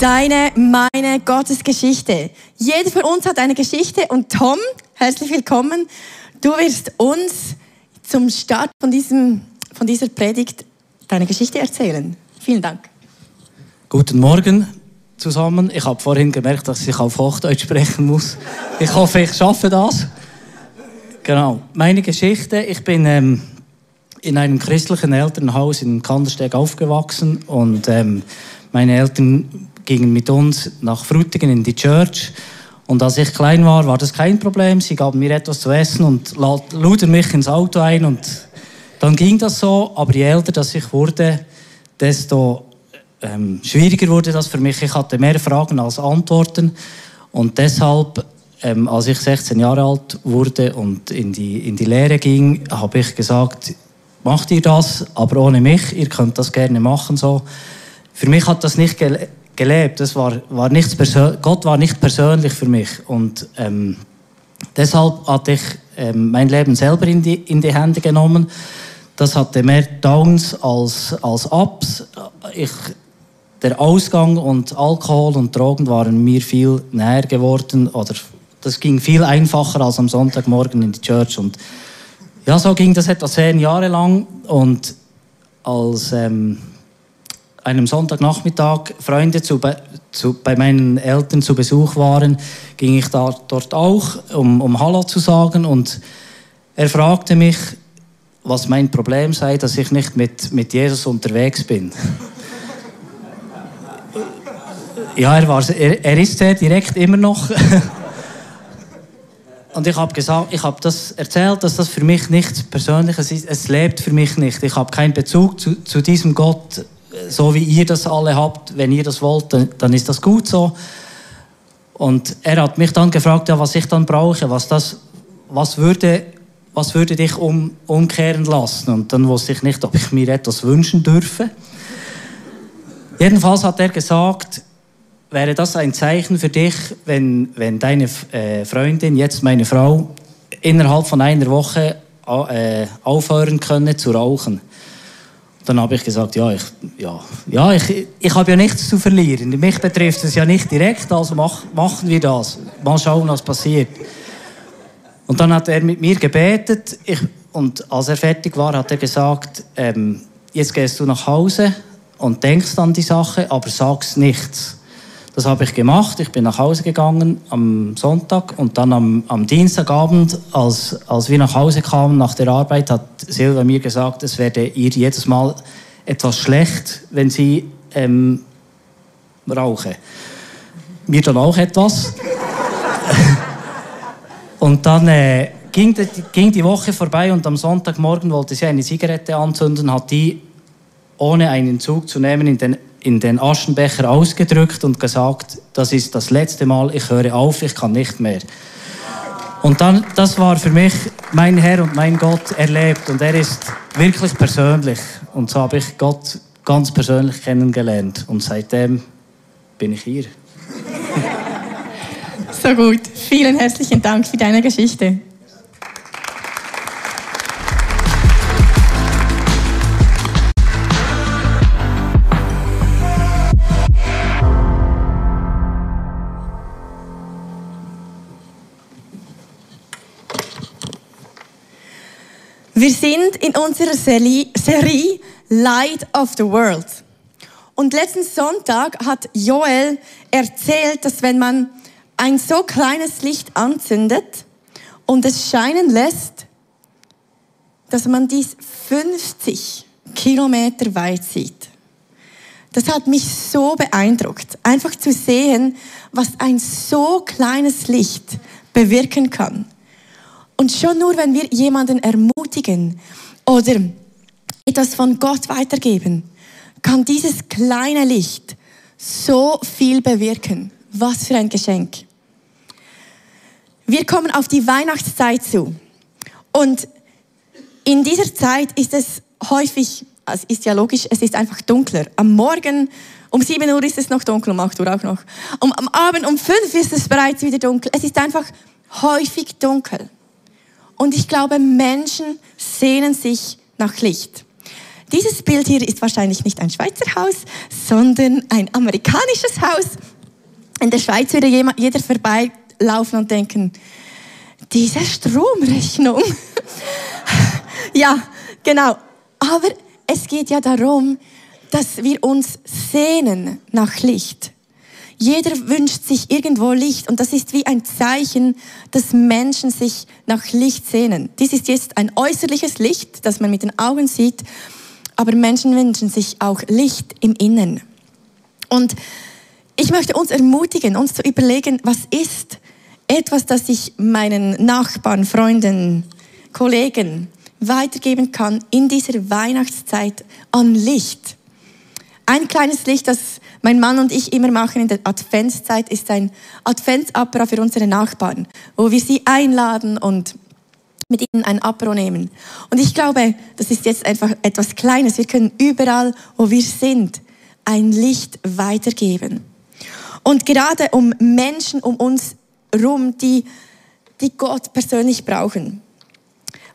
Deine, meine Gottesgeschichte. Jeder von uns hat eine Geschichte und Tom, herzlich willkommen. Du wirst uns zum Start von, diesem, von dieser Predigt deine Geschichte erzählen. Vielen Dank. Guten Morgen zusammen. Ich habe vorhin gemerkt, dass ich auf Hochdeutsch sprechen muss. Ich hoffe, ich schaffe das. Genau. Meine Geschichte. Ich bin ähm, in einem christlichen Elternhaus in Kandersteg aufgewachsen und ähm, meine Eltern gingen mit uns nach Frutigen in die Church. Und als ich klein war, war das kein Problem. Sie gaben mir etwas zu essen und luden mich ins Auto ein und dann ging das so. Aber je älter dass ich wurde, desto ähm, schwieriger wurde das für mich. Ich hatte mehr Fragen als Antworten und deshalb ähm, als ich 16 Jahre alt wurde und in die, in die Lehre ging, habe ich gesagt, macht ihr das, aber ohne mich, ihr könnt das gerne machen so. Für mich hat das nicht gelebt, das war, war nichts Gott war nicht persönlich für mich und ähm, deshalb hatte ich ähm, mein Leben selber in die, in die Hände genommen. Das hatte mehr Downs als, als Ups. Ich, der Ausgang und Alkohol und Drogen waren mir viel näher geworden oder das ging viel einfacher als am Sonntagmorgen in die Church und ja, so ging das etwa zehn Jahre lang. Und als ähm, einem Sonntagnachmittag Freunde zu, zu, bei meinen Eltern zu Besuch waren, ging ich da, dort auch, um, um Hallo zu sagen. Und er fragte mich, was mein Problem sei, dass ich nicht mit, mit Jesus unterwegs bin. ja, er, war, er, er ist sehr direkt immer noch. Und ich habe gesagt, ich habe das erzählt, dass das für mich nichts Persönliches ist. Es lebt für mich nicht. Ich habe keinen Bezug zu, zu diesem Gott, so wie ihr das alle habt. Wenn ihr das wollt, dann, dann ist das gut so. Und er hat mich dann gefragt, ja, was ich dann brauche, was das, was würde, was würde dich um, umkehren lassen? Und dann wusste ich nicht, ob ich mir etwas wünschen dürfe. Jedenfalls hat er gesagt, wäre das ein Zeichen für dich, wenn, wenn deine äh, Freundin, jetzt meine Frau, innerhalb von einer Woche äh, aufhören könne zu rauchen? Dann habe ich gesagt, ja, ich, ja, ja ich, ich habe ja nichts zu verlieren. Mich betrifft es ja nicht direkt, also mach, machen wir das. Mal schauen, was passiert. Und dann hat er mit mir gebetet ich, und als er fertig war, hat er gesagt, ähm, jetzt gehst du nach Hause und denkst an die Sache, aber sagst nichts. Das habe ich gemacht. Ich bin nach Hause gegangen am Sonntag und dann am, am Dienstagabend, als, als wir nach Hause kamen nach der Arbeit, hat Silvia mir gesagt, es werde ihr jedes Mal etwas schlecht, wenn sie ähm, rauche. Mir dann auch etwas. und dann äh, ging, die, ging die Woche vorbei und am Sonntagmorgen wollte sie eine Zigarette anzünden, hat die ohne einen Zug zu nehmen in den in den Aschenbecher ausgedrückt und gesagt, das ist das letzte Mal, ich höre auf, ich kann nicht mehr. Und dann, das war für mich mein Herr und mein Gott erlebt und er ist wirklich persönlich. Und so habe ich Gott ganz persönlich kennengelernt und seitdem bin ich hier. So gut. Vielen herzlichen Dank für deine Geschichte. Wir sind in unserer Serie Light of the World. Und letzten Sonntag hat Joel erzählt, dass wenn man ein so kleines Licht anzündet und es scheinen lässt, dass man dies 50 Kilometer weit sieht. Das hat mich so beeindruckt, einfach zu sehen, was ein so kleines Licht bewirken kann. Und schon nur, wenn wir jemanden ermutigen oder etwas von Gott weitergeben, kann dieses kleine Licht so viel bewirken. Was für ein Geschenk. Wir kommen auf die Weihnachtszeit zu. Und in dieser Zeit ist es häufig, es ist ja logisch, es ist einfach dunkler. Am Morgen um 7 Uhr ist es noch dunkel, um 8 Uhr auch noch. Um, am Abend um 5 ist es bereits wieder dunkel. Es ist einfach häufig dunkel. Und ich glaube, Menschen sehnen sich nach Licht. Dieses Bild hier ist wahrscheinlich nicht ein Schweizer Haus, sondern ein amerikanisches Haus. In der Schweiz würde jeder vorbeilaufen und denken, diese Stromrechnung. ja, genau. Aber es geht ja darum, dass wir uns sehnen nach Licht. Jeder wünscht sich irgendwo Licht und das ist wie ein Zeichen, dass Menschen sich nach Licht sehnen. Dies ist jetzt ein äußerliches Licht, das man mit den Augen sieht, aber Menschen wünschen sich auch Licht im Innen. Und ich möchte uns ermutigen, uns zu überlegen, was ist etwas, das ich meinen Nachbarn, Freunden, Kollegen weitergeben kann in dieser Weihnachtszeit an Licht. Ein kleines Licht, das mein Mann und ich immer machen in der Adventszeit, ist ein Adventsapero für unsere Nachbarn, wo wir sie einladen und mit ihnen ein Apero nehmen. Und ich glaube, das ist jetzt einfach etwas Kleines. Wir können überall, wo wir sind, ein Licht weitergeben. Und gerade um Menschen um uns herum, die, die Gott persönlich brauchen.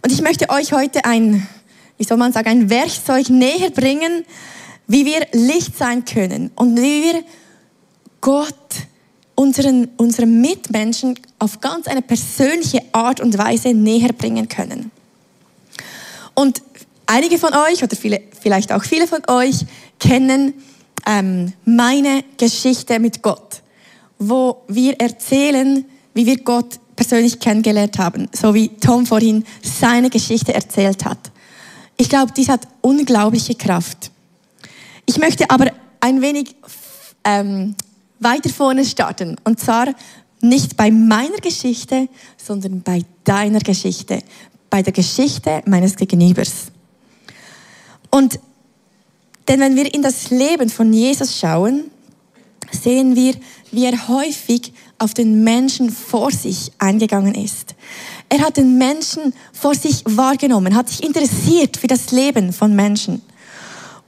Und ich möchte euch heute ein, wie soll man sagen, ein Werkzeug näher bringen, wie wir Licht sein können und wie wir Gott unseren, unseren Mitmenschen auf ganz eine persönliche Art und Weise näher bringen können. Und einige von euch oder viele, vielleicht auch viele von euch kennen ähm, meine Geschichte mit Gott, wo wir erzählen, wie wir Gott persönlich kennengelernt haben, so wie Tom vorhin seine Geschichte erzählt hat. Ich glaube, dies hat unglaubliche Kraft. Ich möchte aber ein wenig ähm, weiter vorne starten. Und zwar nicht bei meiner Geschichte, sondern bei deiner Geschichte. Bei der Geschichte meines Gegenübers. Und denn wenn wir in das Leben von Jesus schauen, sehen wir, wie er häufig auf den Menschen vor sich eingegangen ist. Er hat den Menschen vor sich wahrgenommen, hat sich interessiert für das Leben von Menschen.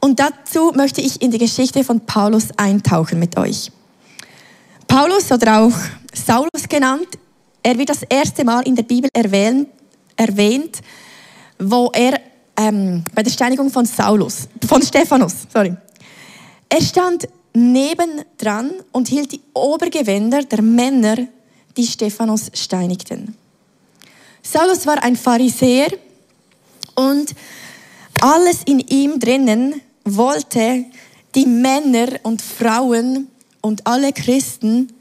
Und dazu möchte ich in die Geschichte von Paulus eintauchen mit euch. Paulus oder auch Saulus genannt, er wird das erste Mal in der Bibel erwähnt, erwähnt wo er ähm, bei der Steinigung von Saulus, von Stephanus, sorry. Er stand nebendran und hielt die Obergewänder der Männer, die Stephanus steinigten. Saulus war ein Pharisäer und alles in ihm drinnen wollte die Männer und Frauen und alle Christen,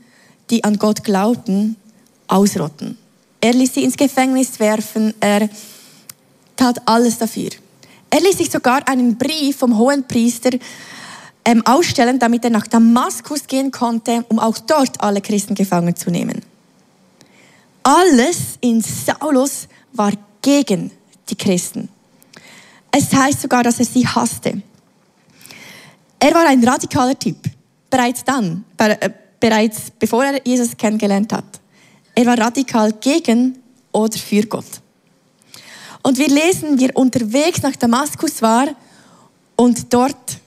die an Gott glaubten, ausrotten. Er ließ sie ins Gefängnis werfen, er tat alles dafür. Er ließ sich sogar einen Brief vom hohen Priester ähm, ausstellen, damit er nach Damaskus gehen konnte, um auch dort alle Christen gefangen zu nehmen. Alles in Saulus war gegen die Christen. Es heißt sogar, dass er sie hasste. Er war ein radikaler Typ, bereits dann, äh, bereits bevor er Jesus kennengelernt hat. Er war radikal gegen oder für Gott. Und wir lesen, wie er unterwegs nach Damaskus war und dort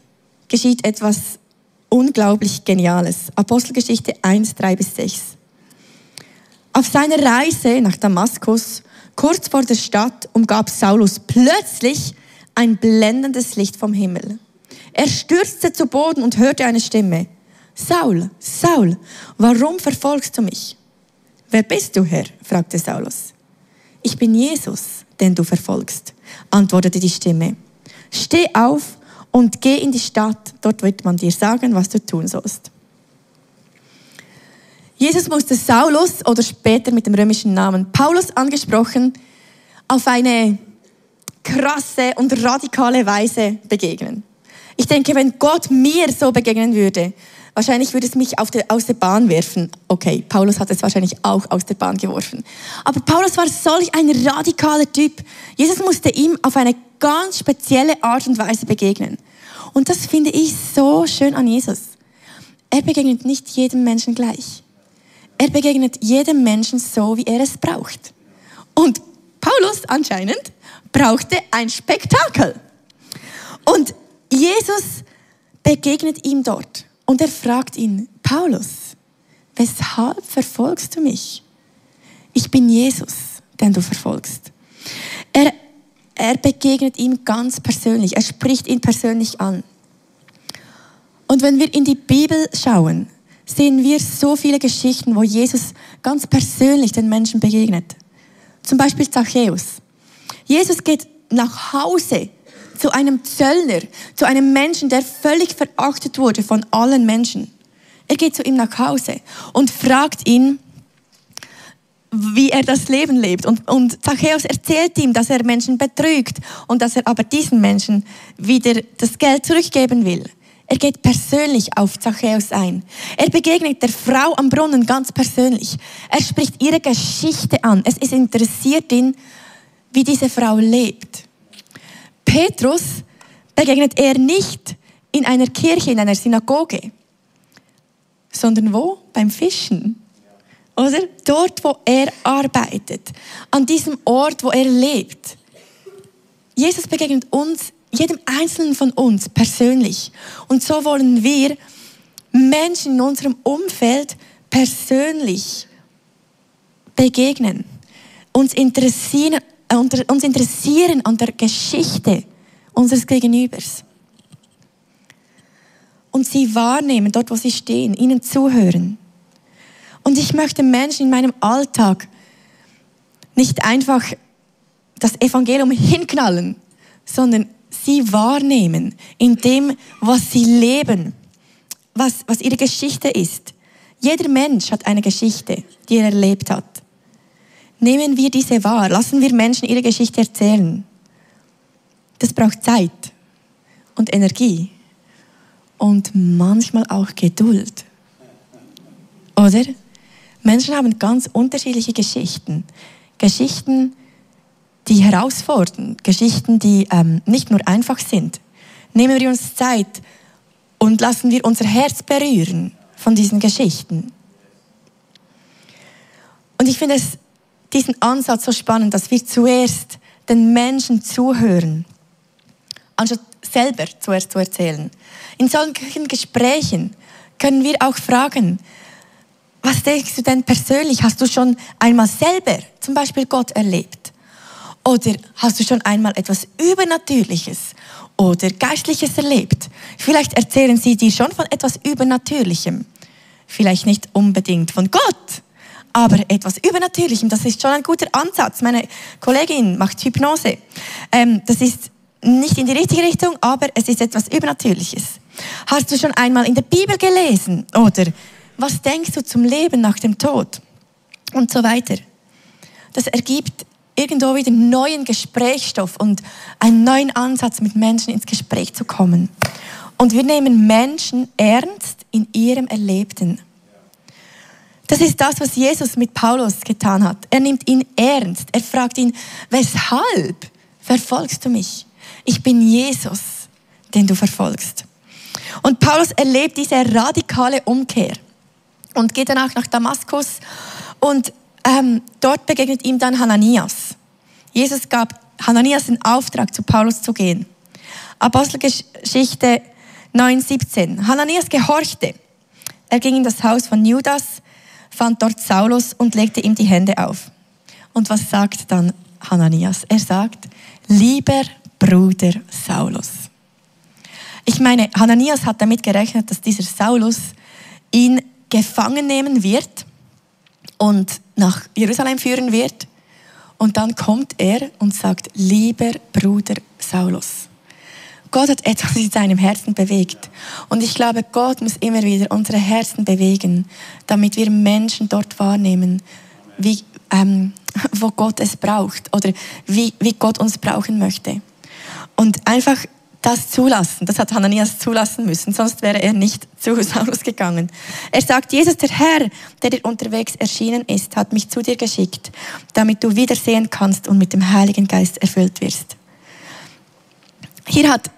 geschieht etwas unglaublich Geniales. Apostelgeschichte 1, 3 bis 6. Auf seiner Reise nach Damaskus, kurz vor der Stadt, umgab Saulus plötzlich ein blendendes Licht vom Himmel. Er stürzte zu Boden und hörte eine Stimme. Saul, Saul, warum verfolgst du mich? Wer bist du, Herr? fragte Saulus. Ich bin Jesus, den du verfolgst, antwortete die Stimme. Steh auf und geh in die Stadt, dort wird man dir sagen, was du tun sollst. Jesus musste Saulus oder später mit dem römischen Namen Paulus angesprochen auf eine krasse und radikale Weise begegnen. Ich denke, wenn Gott mir so begegnen würde, wahrscheinlich würde es mich der, aus der Bahn werfen. Okay, Paulus hat es wahrscheinlich auch aus der Bahn geworfen. Aber Paulus war solch ein radikaler Typ. Jesus musste ihm auf eine ganz spezielle Art und Weise begegnen. Und das finde ich so schön an Jesus. Er begegnet nicht jedem Menschen gleich. Er begegnet jedem Menschen so, wie er es braucht. Und Paulus anscheinend brauchte ein Spektakel. Und Jesus begegnet ihm dort und er fragt ihn, Paulus, weshalb verfolgst du mich? Ich bin Jesus, den du verfolgst. Er er begegnet ihm ganz persönlich. Er spricht ihn persönlich an. Und wenn wir in die Bibel schauen, sehen wir so viele Geschichten, wo Jesus ganz persönlich den Menschen begegnet. Zum Beispiel Zachäus. Jesus geht nach Hause zu einem Zöllner, zu einem Menschen, der völlig verachtet wurde von allen Menschen. Er geht zu ihm nach Hause und fragt ihn, wie er das Leben lebt. Und, und Zachäus erzählt ihm, dass er Menschen betrügt und dass er aber diesen Menschen wieder das Geld zurückgeben will. Er geht persönlich auf Zachäus ein. Er begegnet der Frau am Brunnen ganz persönlich. Er spricht ihre Geschichte an. Es ist interessiert ihn, wie diese Frau lebt. Petrus begegnet er nicht in einer Kirche, in einer Synagoge, sondern wo? Beim Fischen. Oder? Dort, wo er arbeitet. An diesem Ort, wo er lebt. Jesus begegnet uns, jedem Einzelnen von uns persönlich. Und so wollen wir Menschen in unserem Umfeld persönlich begegnen. Uns interessieren, uns interessieren an der Geschichte unseres Gegenübers. Und sie wahrnehmen, dort wo sie stehen, ihnen zuhören. Und ich möchte Menschen in meinem Alltag nicht einfach das Evangelium hinknallen, sondern sie wahrnehmen in dem, was sie leben, was, was ihre Geschichte ist. Jeder Mensch hat eine Geschichte, die er erlebt hat. Nehmen wir diese wahr, lassen wir Menschen ihre Geschichte erzählen. Das braucht Zeit und Energie und manchmal auch Geduld. Oder? Menschen haben ganz unterschiedliche Geschichten. Geschichten, die herausfordern, Geschichten, die ähm, nicht nur einfach sind. Nehmen wir uns Zeit und lassen wir unser Herz berühren von diesen Geschichten. Und ich finde es, diesen Ansatz so spannend, dass wir zuerst den Menschen zuhören, anstatt selber zuerst zu erzählen. In solchen Gesprächen können wir auch fragen, was denkst du denn persönlich? Hast du schon einmal selber zum Beispiel Gott erlebt? Oder hast du schon einmal etwas Übernatürliches oder Geistliches erlebt? Vielleicht erzählen sie dir schon von etwas Übernatürlichem. Vielleicht nicht unbedingt von Gott, aber etwas Übernatürlichem. Das ist schon ein guter Ansatz. Meine Kollegin macht Hypnose. Ähm, das ist nicht in die richtige Richtung, aber es ist etwas Übernatürliches. Hast du schon einmal in der Bibel gelesen oder was denkst du zum Leben nach dem Tod? Und so weiter. Das ergibt irgendwo wieder neuen Gesprächsstoff und einen neuen Ansatz, mit Menschen ins Gespräch zu kommen. Und wir nehmen Menschen ernst in ihrem Erlebten. Das ist das, was Jesus mit Paulus getan hat. Er nimmt ihn ernst. Er fragt ihn, weshalb verfolgst du mich? Ich bin Jesus, den du verfolgst. Und Paulus erlebt diese radikale Umkehr und geht danach nach Damaskus und ähm, dort begegnet ihm dann Hananias. Jesus gab Hananias den Auftrag, zu Paulus zu gehen. Apostelgeschichte 9,17. Hananias gehorchte. Er ging in das Haus von Judas, fand dort Saulus und legte ihm die Hände auf. Und was sagt dann Hananias? Er sagt, lieber Bruder Saulus. Ich meine, Hananias hat damit gerechnet, dass dieser Saulus ihn gefangen nehmen wird und nach Jerusalem führen wird. Und dann kommt er und sagt, lieber Bruder Saulus. Gott hat etwas in seinem Herzen bewegt. Und ich glaube, Gott muss immer wieder unsere Herzen bewegen, damit wir Menschen dort wahrnehmen, wie, ähm, wo Gott es braucht oder wie, wie Gott uns brauchen möchte. Und einfach das zulassen. Das hat Hananias zulassen müssen, sonst wäre er nicht zu Saulus gegangen. Er sagt, Jesus, der Herr, der dir unterwegs erschienen ist, hat mich zu dir geschickt, damit du wiedersehen kannst und mit dem Heiligen Geist erfüllt wirst. Hier hat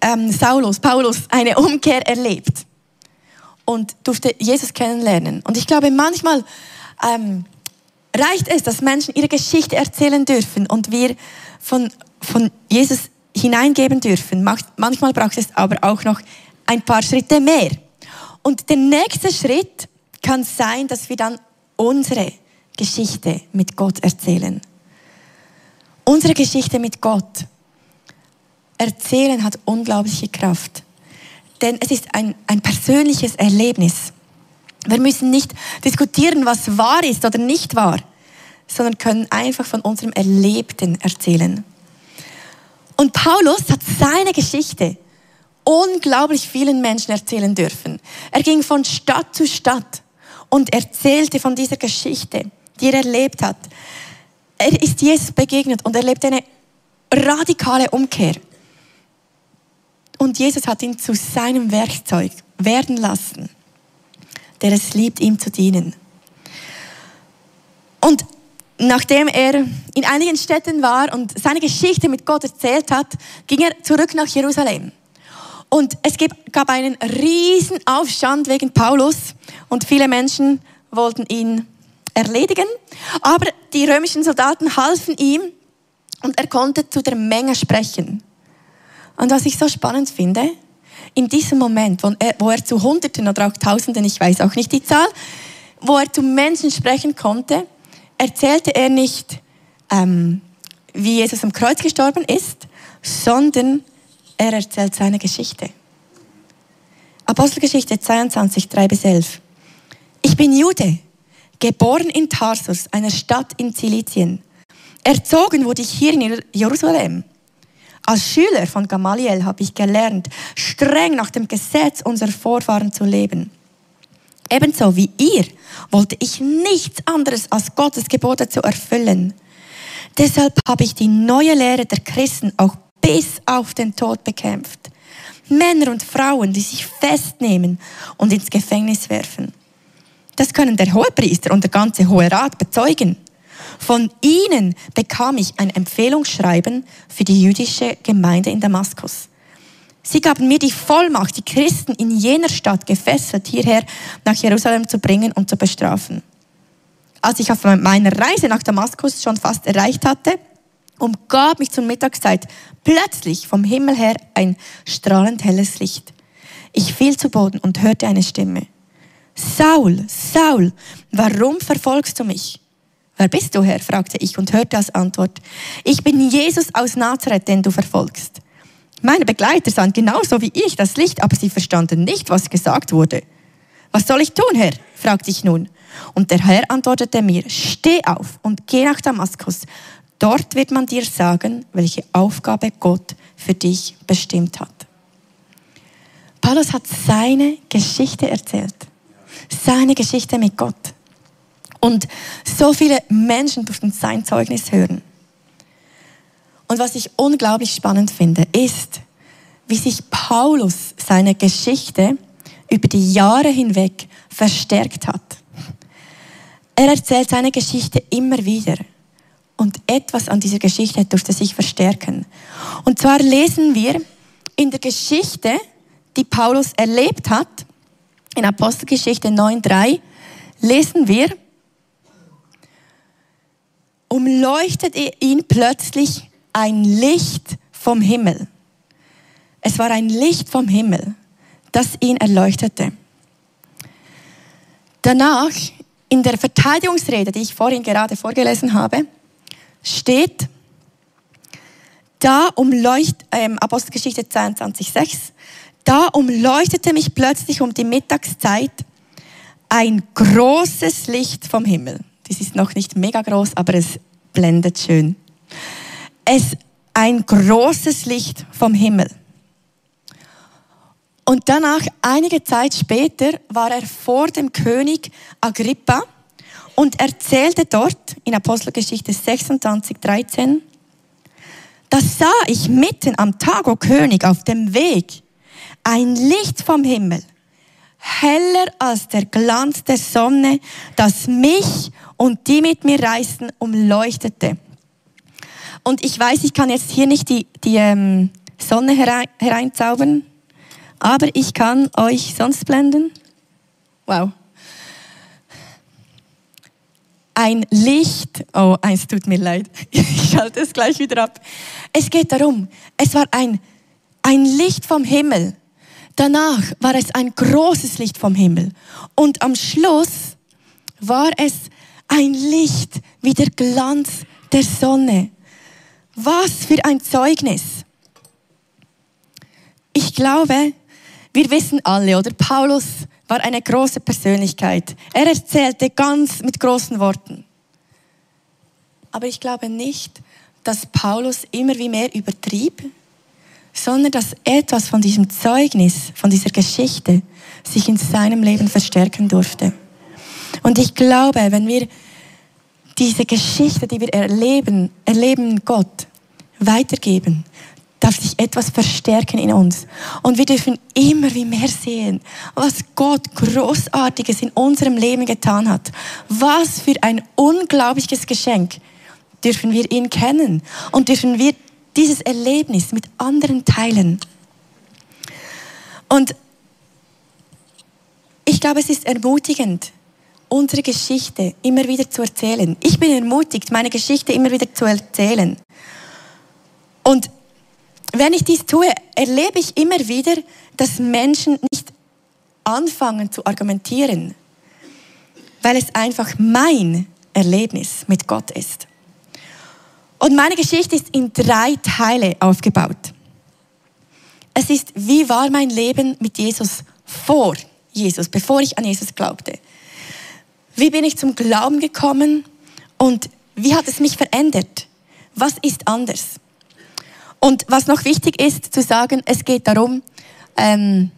ähm, Saulus, Paulus eine Umkehr erlebt und durfte Jesus kennenlernen. Und ich glaube, manchmal ähm, reicht es, dass Menschen ihre Geschichte erzählen dürfen und wir von, von Jesus hineingeben dürfen. Manchmal braucht es aber auch noch ein paar Schritte mehr. Und der nächste Schritt kann sein, dass wir dann unsere Geschichte mit Gott erzählen. Unsere Geschichte mit Gott. Erzählen hat unglaubliche Kraft. Denn es ist ein, ein persönliches Erlebnis. Wir müssen nicht diskutieren, was wahr ist oder nicht wahr, sondern können einfach von unserem Erlebten erzählen. Und Paulus hat seine Geschichte unglaublich vielen Menschen erzählen dürfen. Er ging von Stadt zu Stadt und erzählte von dieser Geschichte, die er erlebt hat. Er ist Jesus begegnet und erlebt eine radikale Umkehr. Und Jesus hat ihn zu seinem Werkzeug werden lassen, der es liebt, ihm zu dienen. Und nachdem er in einigen Städten war und seine Geschichte mit Gott erzählt hat, ging er zurück nach Jerusalem. Und es gab einen riesen Aufstand wegen Paulus und viele Menschen wollten ihn erledigen. Aber die römischen Soldaten halfen ihm und er konnte zu der Menge sprechen. Und was ich so spannend finde, in diesem Moment, wo er, wo er zu Hunderten oder auch Tausenden, ich weiß auch nicht die Zahl, wo er zu Menschen sprechen konnte, erzählte er nicht, ähm, wie Jesus am Kreuz gestorben ist, sondern er erzählt seine Geschichte. Apostelgeschichte 22, 3 bis 11. Ich bin Jude, geboren in Tarsus, einer Stadt in Zilizien. Erzogen wurde ich hier in Jerusalem. Als Schüler von Gamaliel habe ich gelernt, streng nach dem Gesetz unserer Vorfahren zu leben. Ebenso wie ihr wollte ich nichts anderes als Gottes Gebote zu erfüllen. Deshalb habe ich die neue Lehre der Christen auch bis auf den Tod bekämpft. Männer und Frauen, die sich festnehmen und ins Gefängnis werfen. Das können der Hohepriester und der ganze Hohe Rat bezeugen. Von ihnen bekam ich ein Empfehlungsschreiben für die jüdische Gemeinde in Damaskus. Sie gaben mir die Vollmacht, die Christen in jener Stadt gefesselt hierher nach Jerusalem zu bringen und zu bestrafen. Als ich auf meiner Reise nach Damaskus schon fast erreicht hatte, umgab mich zur Mittagszeit plötzlich vom Himmel her ein strahlend helles Licht. Ich fiel zu Boden und hörte eine Stimme. Saul, Saul, warum verfolgst du mich? Wer bist du, Herr? fragte ich und hörte als Antwort. Ich bin Jesus aus Nazareth, den du verfolgst. Meine Begleiter sahen genauso wie ich das Licht, aber sie verstanden nicht, was gesagt wurde. Was soll ich tun, Herr? fragte ich nun. Und der Herr antwortete mir, steh auf und geh nach Damaskus. Dort wird man dir sagen, welche Aufgabe Gott für dich bestimmt hat. Paulus hat seine Geschichte erzählt. Seine Geschichte mit Gott. Und so viele Menschen durften sein Zeugnis hören. Und was ich unglaublich spannend finde, ist, wie sich Paulus seine Geschichte über die Jahre hinweg verstärkt hat. Er erzählt seine Geschichte immer wieder. Und etwas an dieser Geschichte durfte sich verstärken. Und zwar lesen wir in der Geschichte, die Paulus erlebt hat, in Apostelgeschichte 9.3, lesen wir, umleuchtet ihn plötzlich ein Licht vom Himmel. Es war ein Licht vom Himmel, das ihn erleuchtete. Danach, in der Verteidigungsrede, die ich vorhin gerade vorgelesen habe, steht, da umleuchtet, ähm, Apostelgeschichte 22,6, da umleuchtete mich plötzlich um die Mittagszeit ein großes Licht vom Himmel. Das ist noch nicht mega groß, aber es blendet schön. Es ein großes Licht vom Himmel. Und danach, einige Zeit später, war er vor dem König Agrippa und erzählte dort in Apostelgeschichte 26, 13, da sah ich mitten am Tag, o König, auf dem Weg ein Licht vom Himmel heller als der Glanz der Sonne, das mich und die mit mir reisten, umleuchtete. Und ich weiß, ich kann jetzt hier nicht die, die ähm, Sonne herein, hereinzaubern, aber ich kann euch sonst blenden. Wow. Ein Licht, oh, eins tut mir leid, ich schalte es gleich wieder ab. Es geht darum, es war ein, ein Licht vom Himmel Danach war es ein großes Licht vom Himmel. Und am Schluss war es ein Licht wie der Glanz der Sonne. Was für ein Zeugnis. Ich glaube, wir wissen alle, oder Paulus war eine große Persönlichkeit. Er erzählte ganz mit großen Worten. Aber ich glaube nicht, dass Paulus immer wie mehr übertrieb, sondern dass etwas von diesem Zeugnis, von dieser Geschichte sich in seinem Leben verstärken durfte. Und ich glaube, wenn wir diese Geschichte, die wir erleben, erleben Gott, weitergeben, darf sich etwas verstärken in uns. Und wir dürfen immer wie mehr sehen, was Gott Großartiges in unserem Leben getan hat. Was für ein unglaubliches Geschenk dürfen wir ihn kennen und dürfen wir dieses Erlebnis mit anderen teilen. Und ich glaube, es ist ermutigend, unsere Geschichte immer wieder zu erzählen. Ich bin ermutigt, meine Geschichte immer wieder zu erzählen. Und wenn ich dies tue, erlebe ich immer wieder, dass Menschen nicht anfangen zu argumentieren, weil es einfach mein Erlebnis mit Gott ist. Und meine Geschichte ist in drei Teile aufgebaut. Es ist, wie war mein Leben mit Jesus vor Jesus, bevor ich an Jesus glaubte. Wie bin ich zum Glauben gekommen und wie hat es mich verändert? Was ist anders? Und was noch wichtig ist zu sagen, es geht darum, ähm,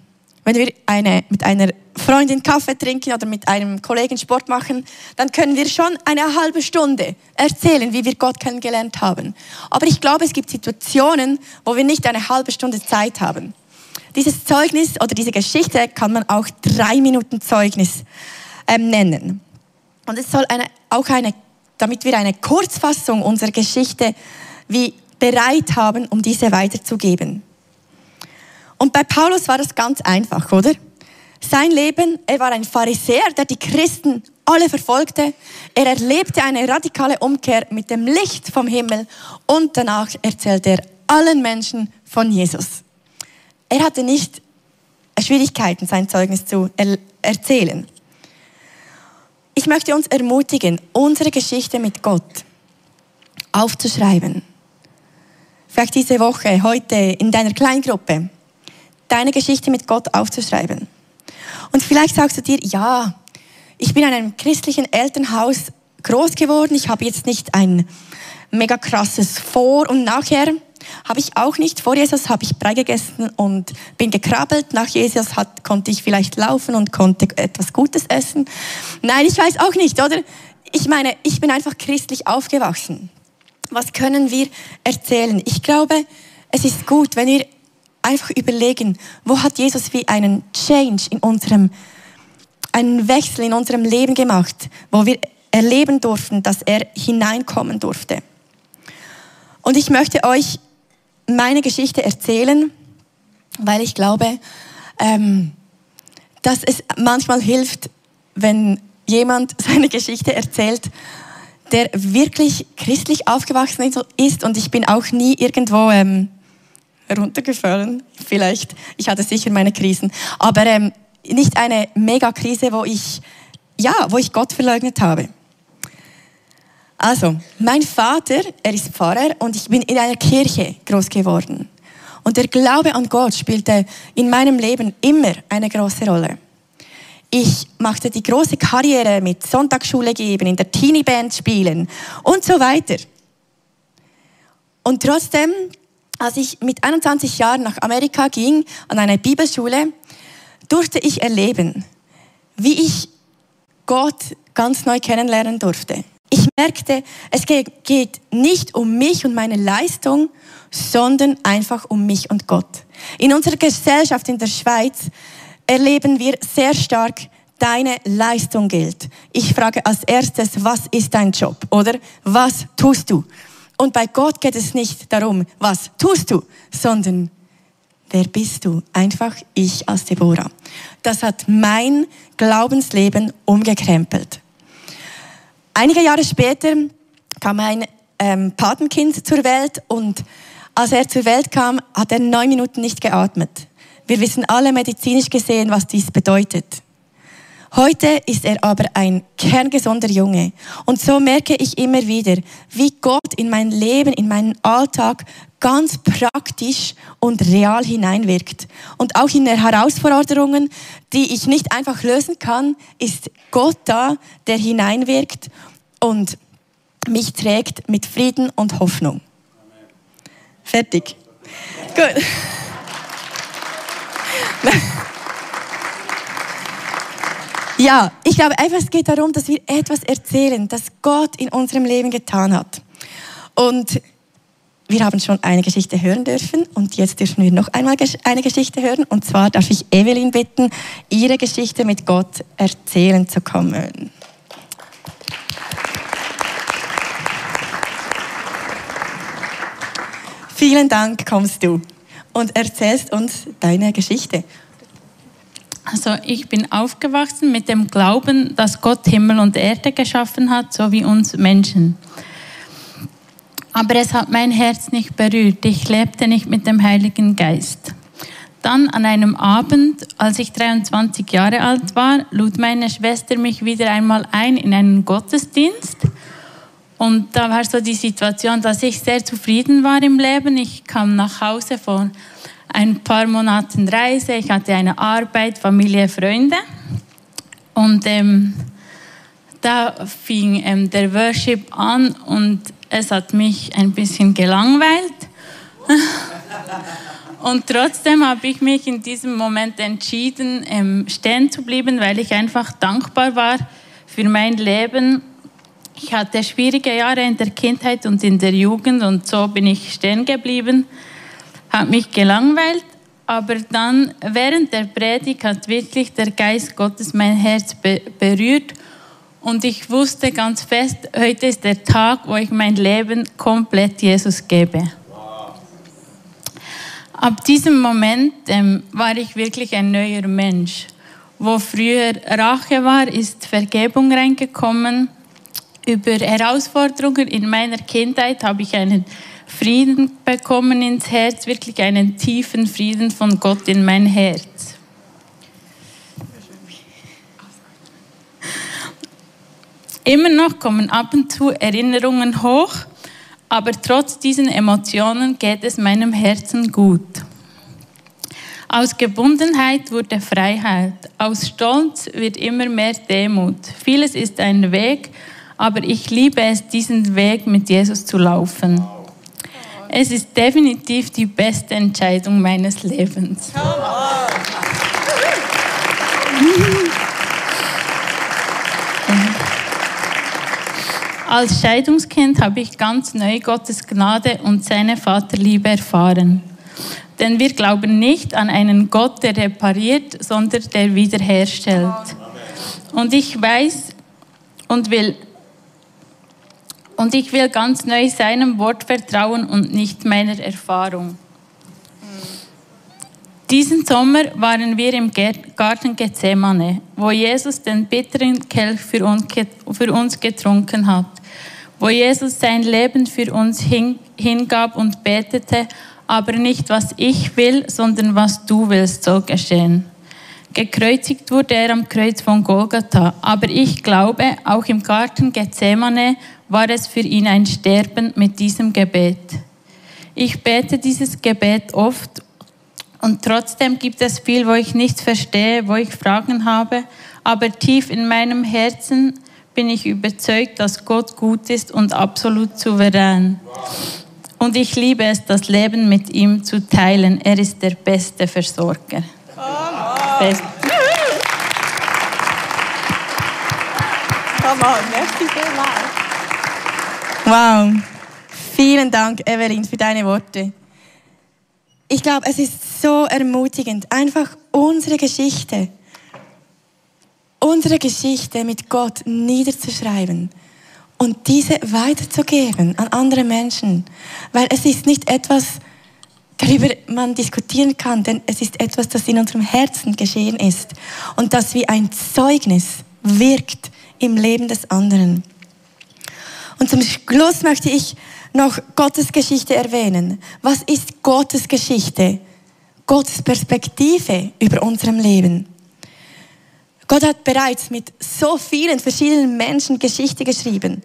wenn wir eine, mit einer Freundin Kaffee trinken oder mit einem Kollegen Sport machen, dann können wir schon eine halbe Stunde erzählen, wie wir Gott kennengelernt haben. Aber ich glaube, es gibt Situationen, wo wir nicht eine halbe Stunde Zeit haben. Dieses Zeugnis oder diese Geschichte kann man auch drei Minuten Zeugnis ähm, nennen. Und es soll eine, auch eine, damit wir eine Kurzfassung unserer Geschichte wie bereit haben, um diese weiterzugeben. Und bei Paulus war das ganz einfach, oder? Sein Leben, er war ein Pharisäer, der die Christen alle verfolgte. Er erlebte eine radikale Umkehr mit dem Licht vom Himmel und danach erzählte er allen Menschen von Jesus. Er hatte nicht Schwierigkeiten, sein Zeugnis zu er erzählen. Ich möchte uns ermutigen, unsere Geschichte mit Gott aufzuschreiben. Vielleicht diese Woche, heute in deiner Kleingruppe deine Geschichte mit Gott aufzuschreiben. Und vielleicht sagst du dir, ja, ich bin in einem christlichen Elternhaus groß geworden, ich habe jetzt nicht ein mega krasses Vor- und Nachher, habe ich auch nicht. Vor Jesus habe ich Brei gegessen und bin gekrabbelt. Nach Jesus hat, konnte ich vielleicht laufen und konnte etwas Gutes essen. Nein, ich weiß auch nicht, oder? Ich meine, ich bin einfach christlich aufgewachsen. Was können wir erzählen? Ich glaube, es ist gut, wenn wir einfach überlegen, wo hat Jesus wie einen Change in unserem, einen Wechsel in unserem Leben gemacht, wo wir erleben durften, dass er hineinkommen durfte. Und ich möchte euch meine Geschichte erzählen, weil ich glaube, ähm, dass es manchmal hilft, wenn jemand seine Geschichte erzählt, der wirklich christlich aufgewachsen ist und ich bin auch nie irgendwo ähm, runtergefallen. Vielleicht, ich hatte sicher meine Krisen, aber ähm, nicht eine Megakrise, wo ich, ja, wo ich Gott verleugnet habe. Also, mein Vater, er ist Pfarrer und ich bin in einer Kirche groß geworden. Und der Glaube an Gott spielte in meinem Leben immer eine große Rolle. Ich machte die große Karriere mit Sonntagsschule geben, in der Teenie-Band spielen und so weiter. Und trotzdem als ich mit 21 Jahren nach Amerika ging, an eine Bibelschule, durfte ich erleben, wie ich Gott ganz neu kennenlernen durfte. Ich merkte, es geht nicht um mich und meine Leistung, sondern einfach um mich und Gott. In unserer Gesellschaft in der Schweiz erleben wir sehr stark, deine Leistung gilt. Ich frage als erstes, was ist dein Job? Oder was tust du? Und bei Gott geht es nicht darum, was tust du, sondern wer bist du? Einfach ich als Deborah. Das hat mein Glaubensleben umgekrempelt. Einige Jahre später kam ein ähm, Patenkind zur Welt und als er zur Welt kam, hat er neun Minuten nicht geatmet. Wir wissen alle medizinisch gesehen, was dies bedeutet. Heute ist er aber ein kerngesunder Junge. Und so merke ich immer wieder, wie Gott in mein Leben, in meinen Alltag ganz praktisch und real hineinwirkt. Und auch in den Herausforderungen, die ich nicht einfach lösen kann, ist Gott da, der hineinwirkt und mich trägt mit Frieden und Hoffnung. Fertig. Gut. Ja, ich glaube einfach, es geht darum, dass wir etwas erzählen, das Gott in unserem Leben getan hat. Und wir haben schon eine Geschichte hören dürfen und jetzt dürfen wir noch einmal eine Geschichte hören. Und zwar darf ich Evelyn bitten, ihre Geschichte mit Gott erzählen zu kommen. Vielen Dank, kommst du und erzählst uns deine Geschichte. Also ich bin aufgewachsen mit dem Glauben, dass Gott Himmel und Erde geschaffen hat, so wie uns Menschen. Aber es hat mein Herz nicht berührt. Ich lebte nicht mit dem Heiligen Geist. Dann an einem Abend, als ich 23 Jahre alt war, lud meine Schwester mich wieder einmal ein in einen Gottesdienst. Und da war so die Situation, dass ich sehr zufrieden war im Leben. Ich kam nach Hause von ein paar Monaten Reise. Ich hatte eine Arbeit, Familie, Freunde. Und ähm, da fing ähm, der Worship an und es hat mich ein bisschen gelangweilt. und trotzdem habe ich mich in diesem Moment entschieden, ähm, stehen zu bleiben, weil ich einfach dankbar war für mein Leben. Ich hatte schwierige Jahre in der Kindheit und in der Jugend und so bin ich stehen geblieben hat mich gelangweilt, aber dann während der Predigt hat wirklich der Geist Gottes mein Herz be berührt und ich wusste ganz fest, heute ist der Tag, wo ich mein Leben komplett Jesus gebe. Ab diesem Moment ähm, war ich wirklich ein neuer Mensch. Wo früher Rache war, ist Vergebung reingekommen. Über Herausforderungen in meiner Kindheit habe ich einen Frieden bekommen ins Herz, wirklich einen tiefen Frieden von Gott in mein Herz. Immer noch kommen ab und zu Erinnerungen hoch, aber trotz diesen Emotionen geht es meinem Herzen gut. Aus Gebundenheit wurde Freiheit, aus Stolz wird immer mehr Demut. Vieles ist ein Weg, aber ich liebe es, diesen Weg mit Jesus zu laufen. Es ist definitiv die beste Entscheidung meines Lebens. Als Scheidungskind habe ich ganz neu Gottes Gnade und seine Vaterliebe erfahren. Denn wir glauben nicht an einen Gott, der repariert, sondern der wiederherstellt. Und ich weiß und will und ich will ganz neu seinem Wort vertrauen und nicht meiner Erfahrung. Diesen Sommer waren wir im Garten Gethsemane, wo Jesus den bitteren Kelch für uns getrunken hat, wo Jesus sein Leben für uns hingab und betete, aber nicht was ich will, sondern was du willst, soll geschehen. Gekreuzigt wurde er am Kreuz von Golgatha, aber ich glaube, auch im Garten Gethsemane war es für ihn ein Sterben mit diesem Gebet. Ich bete dieses Gebet oft und trotzdem gibt es viel, wo ich nichts verstehe, wo ich Fragen habe, aber tief in meinem Herzen bin ich überzeugt, dass Gott gut ist und absolut souverän. Und ich liebe es, das Leben mit ihm zu teilen. Er ist der beste Versorger. Best Come on, merci. Wow. Vielen Dank, Evelyn, für deine Worte. Ich glaube, es ist so ermutigend, einfach unsere Geschichte, unsere Geschichte mit Gott niederzuschreiben und diese weiterzugeben an andere Menschen. Weil es ist nicht etwas, darüber man diskutieren kann, denn es ist etwas, das in unserem Herzen geschehen ist und das wie ein Zeugnis wirkt im Leben des anderen. Und zum Schluss möchte ich noch Gottes Geschichte erwähnen. Was ist Gottes Geschichte? Gottes Perspektive über unserem Leben. Gott hat bereits mit so vielen verschiedenen Menschen Geschichte geschrieben.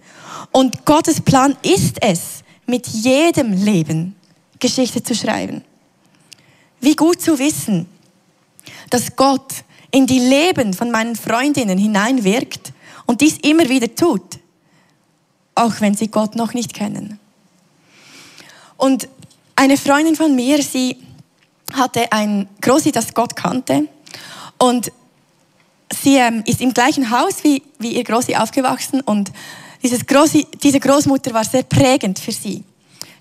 Und Gottes Plan ist es, mit jedem Leben Geschichte zu schreiben. Wie gut zu wissen, dass Gott in die Leben von meinen Freundinnen hineinwirkt und dies immer wieder tut, auch wenn sie Gott noch nicht kennen. Und eine Freundin von mir, sie hatte ein Großi, das Gott kannte und sie ähm, ist im gleichen Haus wie, wie ihr Großi aufgewachsen und dieses Großi, diese Großmutter war sehr prägend für sie.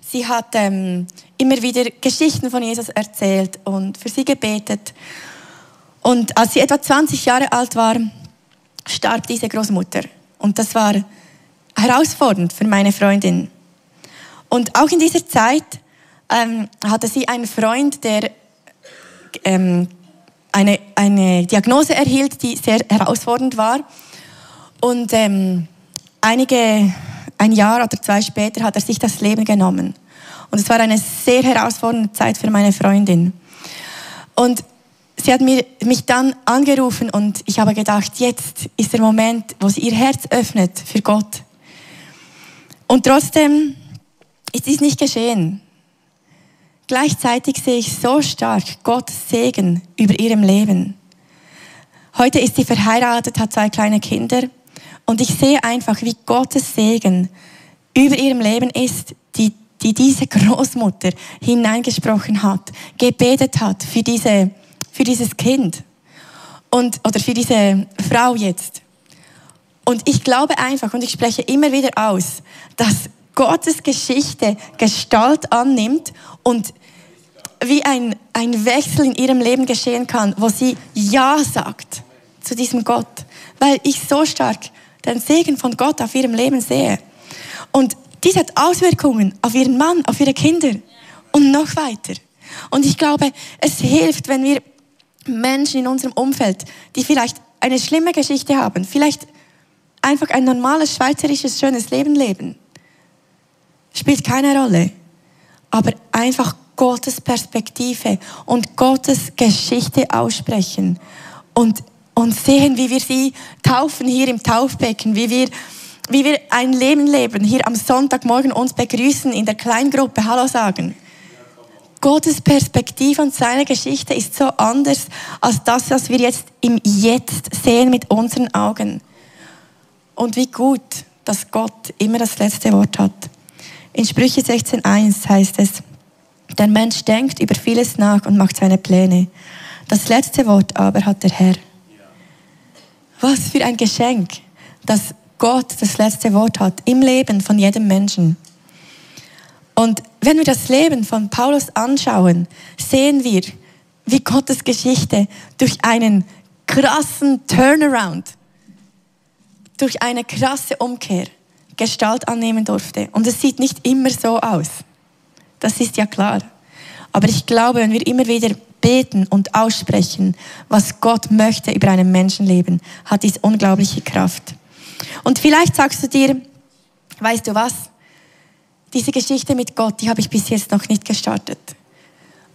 Sie hat ähm, immer wieder Geschichten von Jesus erzählt und für sie gebetet. Und als sie etwa 20 Jahre alt war, starb diese Großmutter. Und das war herausfordernd für meine Freundin. Und auch in dieser Zeit ähm, hatte sie einen Freund, der ähm, eine, eine Diagnose erhielt, die sehr herausfordernd war. Und ähm, einige, ein Jahr oder zwei später hat er sich das Leben genommen. Und es war eine sehr herausfordernde Zeit für meine Freundin. Und sie hat mir, mich dann angerufen und ich habe gedacht, jetzt ist der Moment, wo sie ihr Herz öffnet für Gott. Und trotzdem ist dies nicht geschehen. Gleichzeitig sehe ich so stark Gottes Segen über ihrem Leben. Heute ist sie verheiratet, hat zwei kleine Kinder und ich sehe einfach, wie Gottes Segen über ihrem Leben ist, die, die diese Großmutter hineingesprochen hat, gebetet hat für, diese, für dieses Kind und, oder für diese Frau jetzt. Und ich glaube einfach und ich spreche immer wieder aus, dass Gottes Geschichte Gestalt annimmt und wie ein, ein Wechsel in ihrem Leben geschehen kann, wo sie Ja sagt zu diesem Gott, weil ich so stark den Segen von Gott auf ihrem Leben sehe. Und dies hat Auswirkungen auf ihren Mann, auf ihre Kinder und noch weiter. Und ich glaube, es hilft, wenn wir Menschen in unserem Umfeld, die vielleicht eine schlimme Geschichte haben, vielleicht einfach ein normales schweizerisches schönes Leben leben, spielt keine Rolle. Aber einfach Gottes Perspektive und Gottes Geschichte aussprechen und, und sehen, wie wir sie taufen hier im Taufbecken, wie wir, wie wir ein Leben leben, hier am Sonntagmorgen uns begrüßen, in der Kleingruppe Hallo sagen. Gottes Perspektive und seine Geschichte ist so anders als das, was wir jetzt im Jetzt sehen mit unseren Augen. Und wie gut, dass Gott immer das letzte Wort hat. In Sprüche 16.1 heißt es, der Mensch denkt über vieles nach und macht seine Pläne. Das letzte Wort aber hat der Herr. Was für ein Geschenk, dass Gott das letzte Wort hat im Leben von jedem Menschen. Und wenn wir das Leben von Paulus anschauen, sehen wir, wie Gottes Geschichte durch einen krassen Turnaround, durch eine krasse Umkehr Gestalt annehmen durfte. Und es sieht nicht immer so aus. Das ist ja klar. Aber ich glaube, wenn wir immer wieder beten und aussprechen, was Gott möchte über einem Menschenleben, hat dies unglaubliche Kraft. Und vielleicht sagst du dir, weißt du was? Diese Geschichte mit Gott, die habe ich bis jetzt noch nicht gestartet.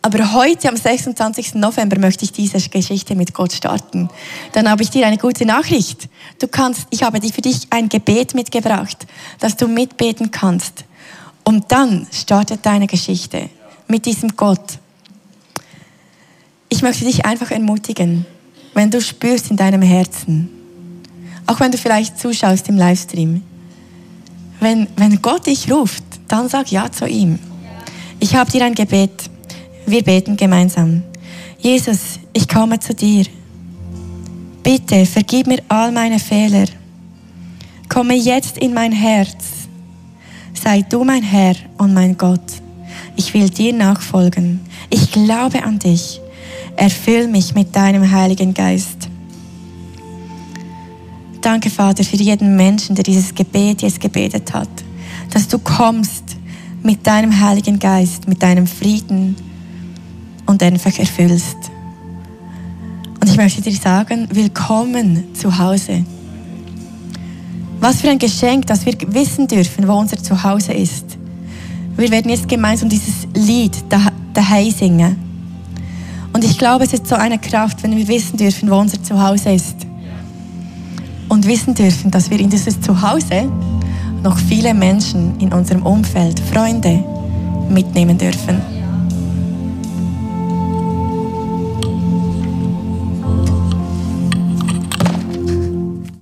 Aber heute, am 26. November, möchte ich diese Geschichte mit Gott starten. Dann habe ich dir eine gute Nachricht. Du kannst, ich habe für dich ein Gebet mitgebracht, dass du mitbeten kannst. Und dann startet deine Geschichte mit diesem Gott. Ich möchte dich einfach ermutigen, wenn du spürst in deinem Herzen, auch wenn du vielleicht zuschaust im Livestream, wenn, wenn Gott dich ruft, dann sag Ja zu ihm. Ich habe dir ein Gebet wir beten gemeinsam. Jesus, ich komme zu dir. Bitte vergib mir all meine Fehler. Komme jetzt in mein Herz. Sei du mein Herr und mein Gott. Ich will dir nachfolgen. Ich glaube an dich. Erfüll mich mit deinem Heiligen Geist. Danke, Vater, für jeden Menschen, der dieses Gebet jetzt gebetet hat. Dass du kommst mit deinem Heiligen Geist, mit deinem Frieden, und einfach erfüllst. Und ich möchte dir sagen, willkommen zu Hause. Was für ein Geschenk, dass wir wissen dürfen, wo unser Zuhause ist. Wir werden jetzt gemeinsam dieses Lied daheim singen. Und ich glaube, es ist so eine Kraft, wenn wir wissen dürfen, wo unser Zuhause ist. und wissen dürfen, dass wir in dieses Zuhause noch viele Menschen in unserem Umfeld, Freunde mitnehmen dürfen.